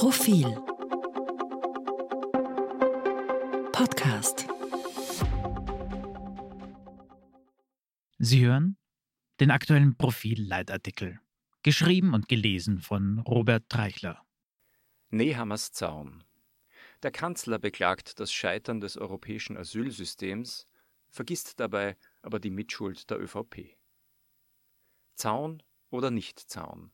Profil Podcast Sie hören den aktuellen Profil-Leitartikel, geschrieben und gelesen von Robert Treichler. Nehammers Zaun. Der Kanzler beklagt das Scheitern des europäischen Asylsystems, vergisst dabei aber die Mitschuld der ÖVP. Zaun oder nicht Zaun?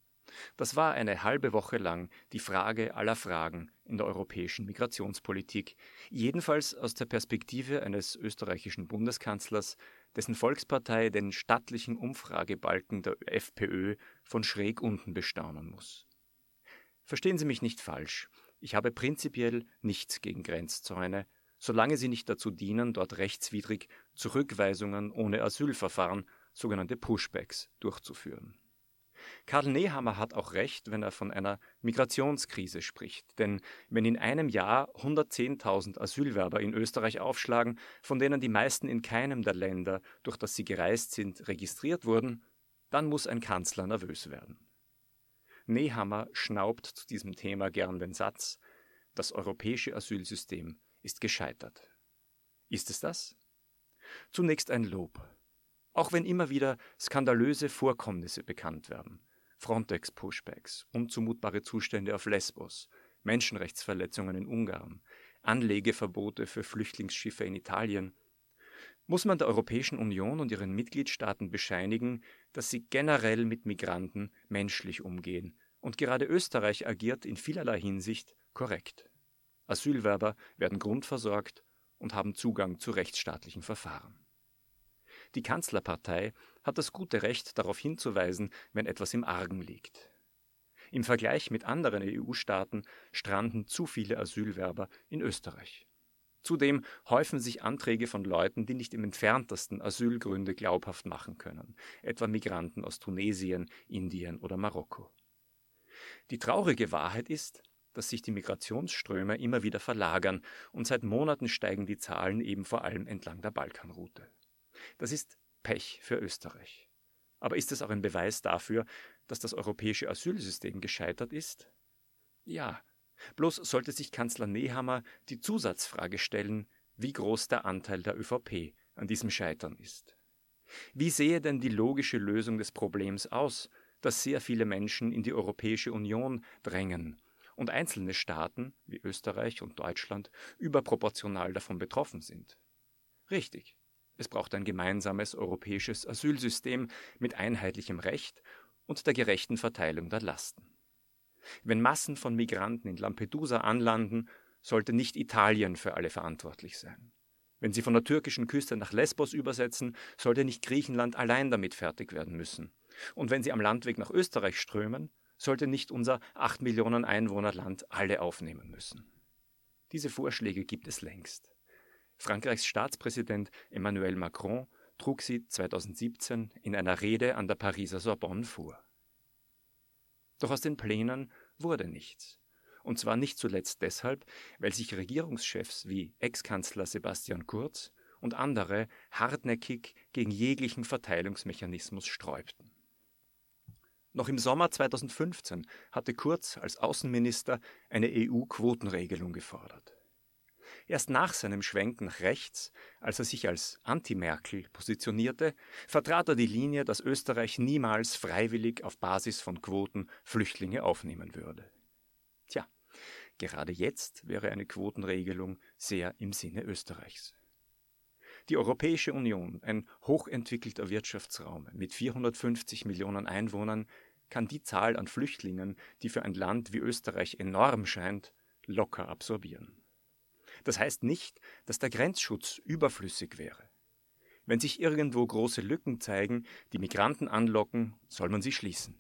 Das war eine halbe Woche lang die Frage aller Fragen in der europäischen Migrationspolitik, jedenfalls aus der Perspektive eines österreichischen Bundeskanzlers, dessen Volkspartei den stattlichen Umfragebalken der FPÖ von schräg unten bestaunen muss. Verstehen Sie mich nicht falsch, ich habe prinzipiell nichts gegen Grenzzäune, solange sie nicht dazu dienen, dort rechtswidrig Zurückweisungen ohne Asylverfahren, sogenannte Pushbacks, durchzuführen. Karl Nehammer hat auch recht, wenn er von einer Migrationskrise spricht. Denn wenn in einem Jahr 110.000 Asylwerber in Österreich aufschlagen, von denen die meisten in keinem der Länder, durch das sie gereist sind, registriert wurden, dann muss ein Kanzler nervös werden. Nehammer schnaubt zu diesem Thema gern den Satz, das europäische Asylsystem ist gescheitert. Ist es das? Zunächst ein Lob. Auch wenn immer wieder skandalöse Vorkommnisse bekannt werden. Frontex-Pushbacks, unzumutbare Zustände auf Lesbos, Menschenrechtsverletzungen in Ungarn, Anlegeverbote für Flüchtlingsschiffe in Italien, muss man der Europäischen Union und ihren Mitgliedstaaten bescheinigen, dass sie generell mit Migranten menschlich umgehen, und gerade Österreich agiert in vielerlei Hinsicht korrekt. Asylwerber werden grundversorgt und haben Zugang zu rechtsstaatlichen Verfahren. Die Kanzlerpartei hat das gute Recht, darauf hinzuweisen, wenn etwas im Argen liegt. Im Vergleich mit anderen EU-Staaten stranden zu viele Asylwerber in Österreich. Zudem häufen sich Anträge von Leuten, die nicht im entferntesten Asylgründe glaubhaft machen können, etwa Migranten aus Tunesien, Indien oder Marokko. Die traurige Wahrheit ist, dass sich die Migrationsströme immer wieder verlagern und seit Monaten steigen die Zahlen eben vor allem entlang der Balkanroute. Das ist Pech für Österreich. Aber ist es auch ein Beweis dafür, dass das europäische Asylsystem gescheitert ist? Ja. Bloß sollte sich Kanzler Nehammer die Zusatzfrage stellen, wie groß der Anteil der ÖVP an diesem Scheitern ist. Wie sehe denn die logische Lösung des Problems aus, dass sehr viele Menschen in die Europäische Union drängen und einzelne Staaten wie Österreich und Deutschland überproportional davon betroffen sind? Richtig. Es braucht ein gemeinsames europäisches Asylsystem mit einheitlichem Recht und der gerechten Verteilung der Lasten. Wenn Massen von Migranten in Lampedusa anlanden, sollte nicht Italien für alle verantwortlich sein. Wenn sie von der türkischen Küste nach Lesbos übersetzen, sollte nicht Griechenland allein damit fertig werden müssen. Und wenn sie am Landweg nach Österreich strömen, sollte nicht unser acht Millionen Einwohnerland alle aufnehmen müssen. Diese Vorschläge gibt es längst. Frankreichs Staatspräsident Emmanuel Macron trug sie 2017 in einer Rede an der Pariser Sorbonne vor. Doch aus den Plänen wurde nichts. Und zwar nicht zuletzt deshalb, weil sich Regierungschefs wie Ex-Kanzler Sebastian Kurz und andere hartnäckig gegen jeglichen Verteilungsmechanismus sträubten. Noch im Sommer 2015 hatte Kurz als Außenminister eine EU-Quotenregelung gefordert. Erst nach seinem Schwenk nach rechts, als er sich als Anti-Merkel positionierte, vertrat er die Linie, dass Österreich niemals freiwillig auf Basis von Quoten Flüchtlinge aufnehmen würde. Tja, gerade jetzt wäre eine Quotenregelung sehr im Sinne Österreichs. Die Europäische Union, ein hochentwickelter Wirtschaftsraum mit 450 Millionen Einwohnern, kann die Zahl an Flüchtlingen, die für ein Land wie Österreich enorm scheint, locker absorbieren. Das heißt nicht, dass der Grenzschutz überflüssig wäre. Wenn sich irgendwo große Lücken zeigen, die Migranten anlocken, soll man sie schließen.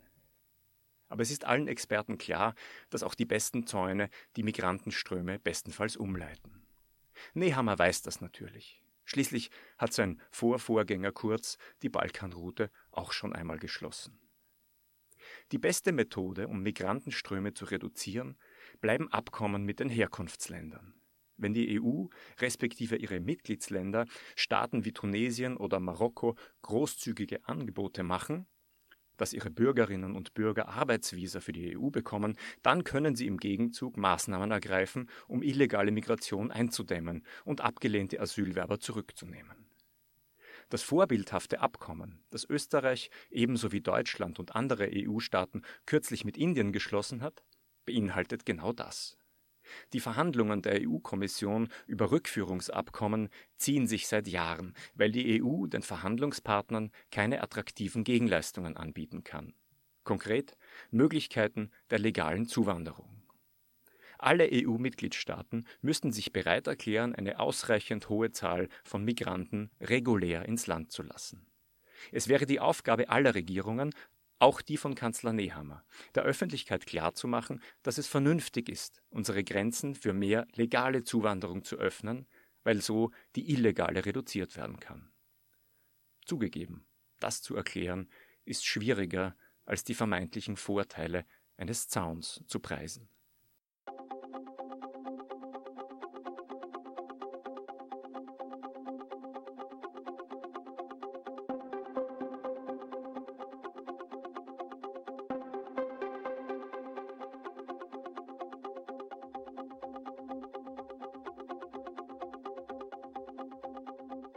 Aber es ist allen Experten klar, dass auch die besten Zäune die Migrantenströme bestenfalls umleiten. Nehammer weiß das natürlich. Schließlich hat sein Vorvorgänger Kurz die Balkanroute auch schon einmal geschlossen. Die beste Methode, um Migrantenströme zu reduzieren, bleiben Abkommen mit den Herkunftsländern. Wenn die EU respektive ihre Mitgliedsländer Staaten wie Tunesien oder Marokko großzügige Angebote machen, dass ihre Bürgerinnen und Bürger Arbeitsvisa für die EU bekommen, dann können sie im Gegenzug Maßnahmen ergreifen, um illegale Migration einzudämmen und abgelehnte Asylwerber zurückzunehmen. Das vorbildhafte Abkommen, das Österreich ebenso wie Deutschland und andere EU-Staaten kürzlich mit Indien geschlossen hat, beinhaltet genau das. Die Verhandlungen der EU-Kommission über Rückführungsabkommen ziehen sich seit Jahren, weil die EU den Verhandlungspartnern keine attraktiven Gegenleistungen anbieten kann. Konkret Möglichkeiten der legalen Zuwanderung. Alle EU-Mitgliedstaaten müssten sich bereit erklären, eine ausreichend hohe Zahl von Migranten regulär ins Land zu lassen. Es wäre die Aufgabe aller Regierungen, auch die von Kanzler Nehammer, der Öffentlichkeit klarzumachen, dass es vernünftig ist, unsere Grenzen für mehr legale Zuwanderung zu öffnen, weil so die illegale reduziert werden kann. Zugegeben, das zu erklären, ist schwieriger als die vermeintlichen Vorteile eines Zauns zu preisen.